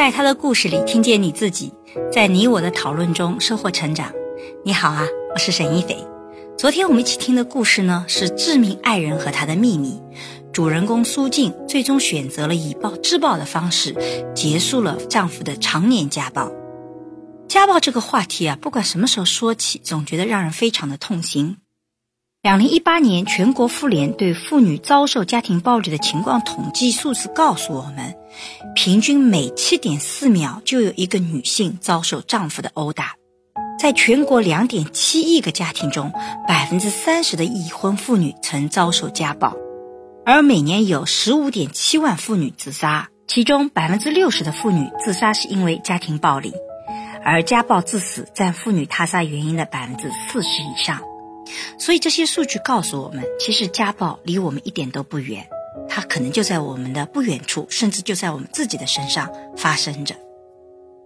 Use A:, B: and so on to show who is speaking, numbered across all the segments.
A: 在他的故事里听见你自己，在你我的讨论中收获成长。你好啊，我是沈一斐。昨天我们一起听的故事呢，是《致命爱人和他的秘密》。主人公苏静最终选择了以暴制暴的方式，结束了丈夫的常年家暴。家暴这个话题啊，不管什么时候说起，总觉得让人非常的痛心。两零一八年，全国妇联对妇女遭受家庭暴力的情况统计数字告诉我们，平均每七点四秒就有一个女性遭受丈夫的殴打。在全国两点七亿个家庭中，百分之三十的已婚妇女曾遭受家暴，而每年有十五点七万妇女自杀，其中百分之六十的妇女自杀是因为家庭暴力，而家暴致死占妇女他杀原因的百分之四十以上。所以这些数据告诉我们，其实家暴离我们一点都不远，它可能就在我们的不远处，甚至就在我们自己的身上发生着。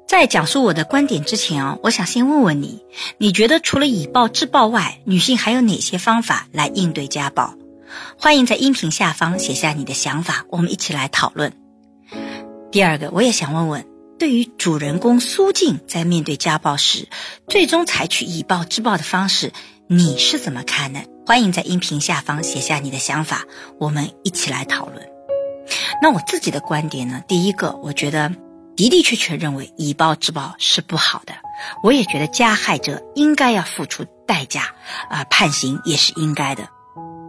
A: 在讲述我的观点之前啊，我想先问问你，你觉得除了以暴制暴外，女性还有哪些方法来应对家暴？欢迎在音频下方写下你的想法，我们一起来讨论。第二个，我也想问问，对于主人公苏静在面对家暴时，最终采取以暴制暴的方式。你是怎么看的？欢迎在音频下方写下你的想法，我们一起来讨论。那我自己的观点呢？第一个，我觉得的的确确认为以暴制暴是不好的，我也觉得加害者应该要付出代价，啊，判刑也是应该的。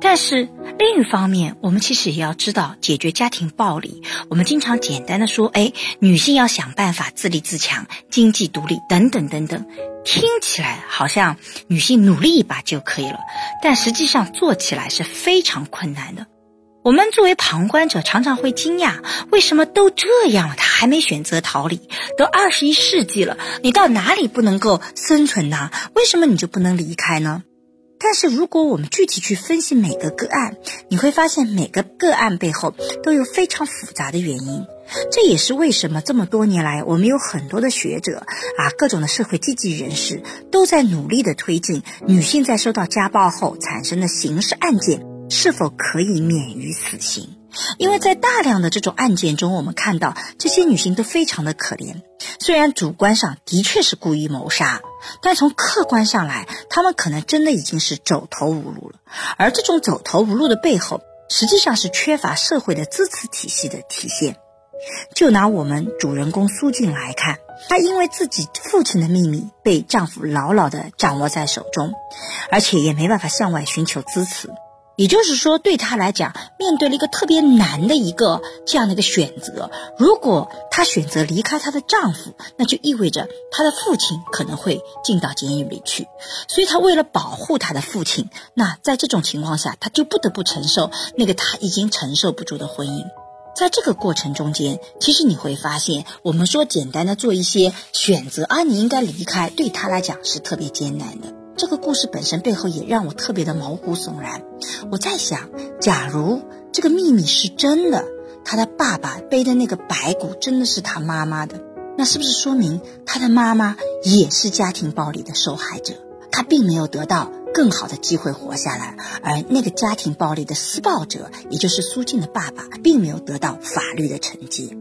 A: 但是另一方面，我们其实也要知道，解决家庭暴力，我们经常简单的说，哎，女性要想办法自立自强、经济独立等等等等。听起来好像女性努力一把就可以了，但实际上做起来是非常困难的。我们作为旁观者，常常会惊讶，为什么都这样了，她还没选择逃离？都二十一世纪了，你到哪里不能够生存呢？为什么你就不能离开呢？但是如果我们具体去分析每个个案，你会发现每个个案背后都有非常复杂的原因。这也是为什么这么多年来，我们有很多的学者啊，各种的社会积极人士都在努力的推进女性在受到家暴后产生的刑事案件是否可以免于死刑。因为在大量的这种案件中，我们看到这些女性都非常的可怜。虽然主观上的确是故意谋杀，但从客观上来，他们可能真的已经是走投无路了。而这种走投无路的背后，实际上是缺乏社会的支持体系的体现。就拿我们主人公苏静来看，她因为自己父亲的秘密被丈夫牢牢地掌握在手中，而且也没办法向外寻求支持。也就是说，对她来讲，面对了一个特别难的一个这样的一个选择。如果她选择离开她的丈夫，那就意味着她的父亲可能会进到监狱里去。所以她为了保护她的父亲，那在这种情况下，她就不得不承受那个她已经承受不住的婚姻。在这个过程中间，其实你会发现，我们说简单的做一些选择啊，你应该离开，对他来讲是特别艰难的。这个故事本身背后也让我特别的毛骨悚然。我在想，假如这个秘密是真的，他的爸爸背的那个白骨真的是他妈妈的，那是不是说明他的妈妈也是家庭暴力的受害者？他并没有得到。更好的机会活下来，而那个家庭暴力的施暴者，也就是苏静的爸爸，并没有得到法律的惩戒。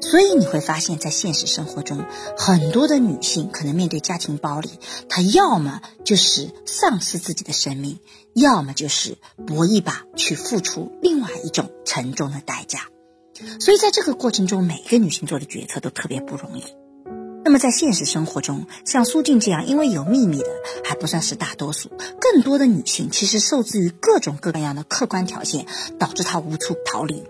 A: 所以你会发现，在现实生活中，很多的女性可能面对家庭暴力，她要么就是丧失自己的生命，要么就是搏一把去付出另外一种沉重的代价。所以在这个过程中，每个女性做的决策都特别不容易。那么在现实生活中，像苏静这样因为有秘密的还不算是大多数，更多的女性其实受制于各种各样的客观条件，导致她无处逃离。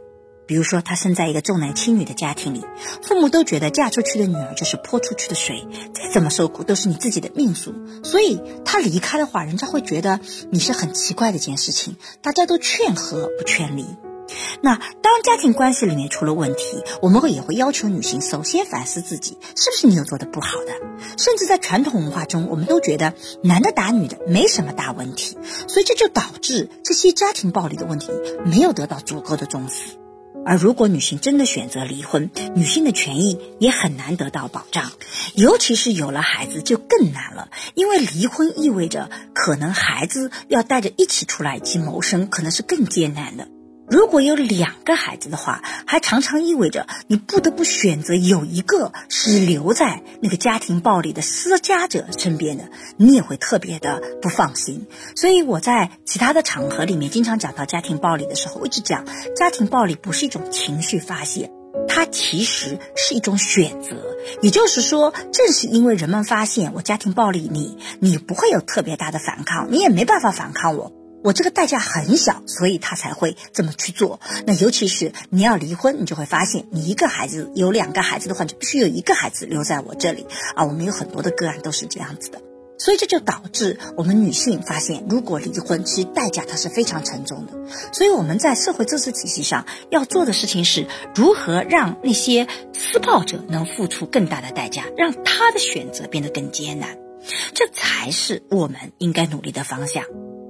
A: 比如说，她生在一个重男轻女的家庭里，父母都觉得嫁出去的女儿就是泼出去的水，再怎么受苦都是你自己的命数，所以她离开的话，人家会觉得你是很奇怪的一件事情，大家都劝和不劝离。那当家庭关系里面出了问题，我们会也会要求女性首先反思自己是不是你有做的不好的。甚至在传统文化中，我们都觉得男的打女的没什么大问题，所以这就导致这些家庭暴力的问题没有得到足够的重视。而如果女性真的选择离婚，女性的权益也很难得到保障，尤其是有了孩子就更难了，因为离婚意味着可能孩子要带着一起出来一起谋生，可能是更艰难的。如果有两个孩子的话，还常常意味着你不得不选择有一个是留在那个家庭暴力的施加者身边的，你也会特别的不放心。所以我在其他的场合里面经常讲到家庭暴力的时候，我一直讲家庭暴力不是一种情绪发泄，它其实是一种选择。也就是说，正是因为人们发现我家庭暴力你，你不会有特别大的反抗，你也没办法反抗我。我这个代价很小，所以他才会这么去做。那尤其是你要离婚，你就会发现，你一个孩子有两个孩子的话，就必须有一个孩子留在我这里啊。我们有很多的个案都是这样子的，所以这就导致我们女性发现，如果离婚，其实代价它是非常沉重的。所以我们在社会支持体系上要做的事情是，如何让那些施暴者能付出更大的代价，让他的选择变得更艰难，这才是我们应该努力的方向。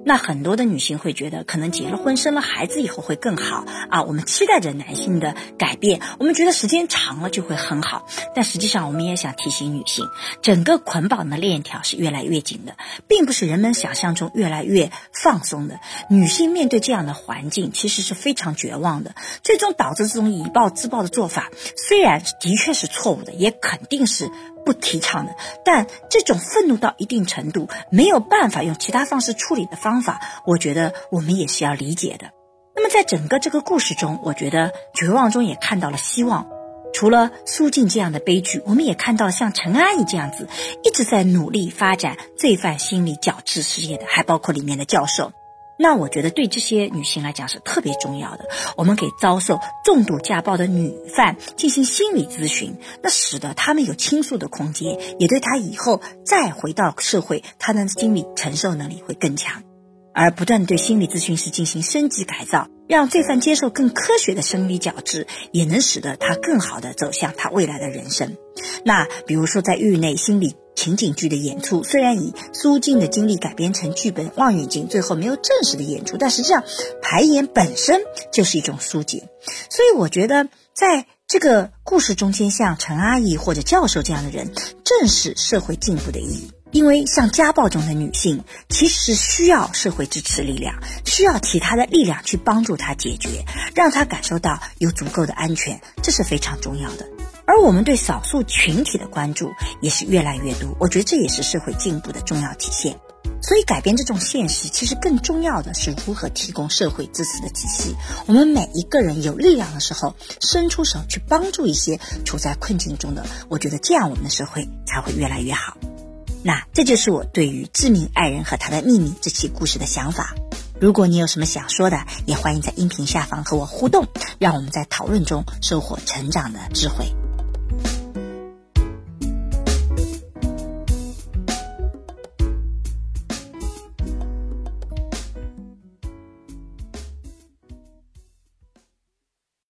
A: 那很多的女性会觉得，可能结了婚、生了孩子以后会更好啊。我们期待着男性的改变，我们觉得时间长了就会很好。但实际上，我们也想提醒女性，整个捆绑的链条是越来越紧的，并不是人们想象中越来越放松的。女性面对这样的环境，其实是非常绝望的。最终导致这种以暴制暴的做法，虽然的确是错误的，也肯定是。不提倡的，但这种愤怒到一定程度，没有办法用其他方式处理的方法，我觉得我们也是要理解的。那么在整个这个故事中，我觉得绝望中也看到了希望。除了苏静这样的悲剧，我们也看到像陈阿姨这样子一直在努力发展罪犯心理矫治事业的，还包括里面的教授。那我觉得对这些女性来讲是特别重要的。我们给遭受重度家暴的女犯进行心理咨询，那使得她们有倾诉的空间，也对她以后再回到社会，她的心理承受能力会更强。而不断对心理咨询师进行升级改造，让罪犯接受更科学的生理矫治，也能使得他更好的走向他未来的人生。那比如说在狱内心理。情景剧的演出虽然以苏静的经历改编成剧本《望远镜》，最后没有正式的演出，但实际上排演本身就是一种疏解。所以我觉得，在这个故事中间，像陈阿姨或者教授这样的人，正是社会进步的意义。因为像家暴中的女性，其实是需要社会支持力量，需要其他的力量去帮助她解决，让她感受到有足够的安全，这是非常重要的。而我们对少数群体的关注也是越来越多，我觉得这也是社会进步的重要体现。所以，改变这种现实，其实更重要的是如何提供社会支持的体系。我们每一个人有力量的时候，伸出手去帮助一些处在困境中的，我觉得这样我们的社会才会越来越好。那这就是我对于《致命爱人和他的秘密》这期故事的想法。如果你有什么想说的，也欢迎在音频下方和我互动，让我们在讨论中收获成长的智慧。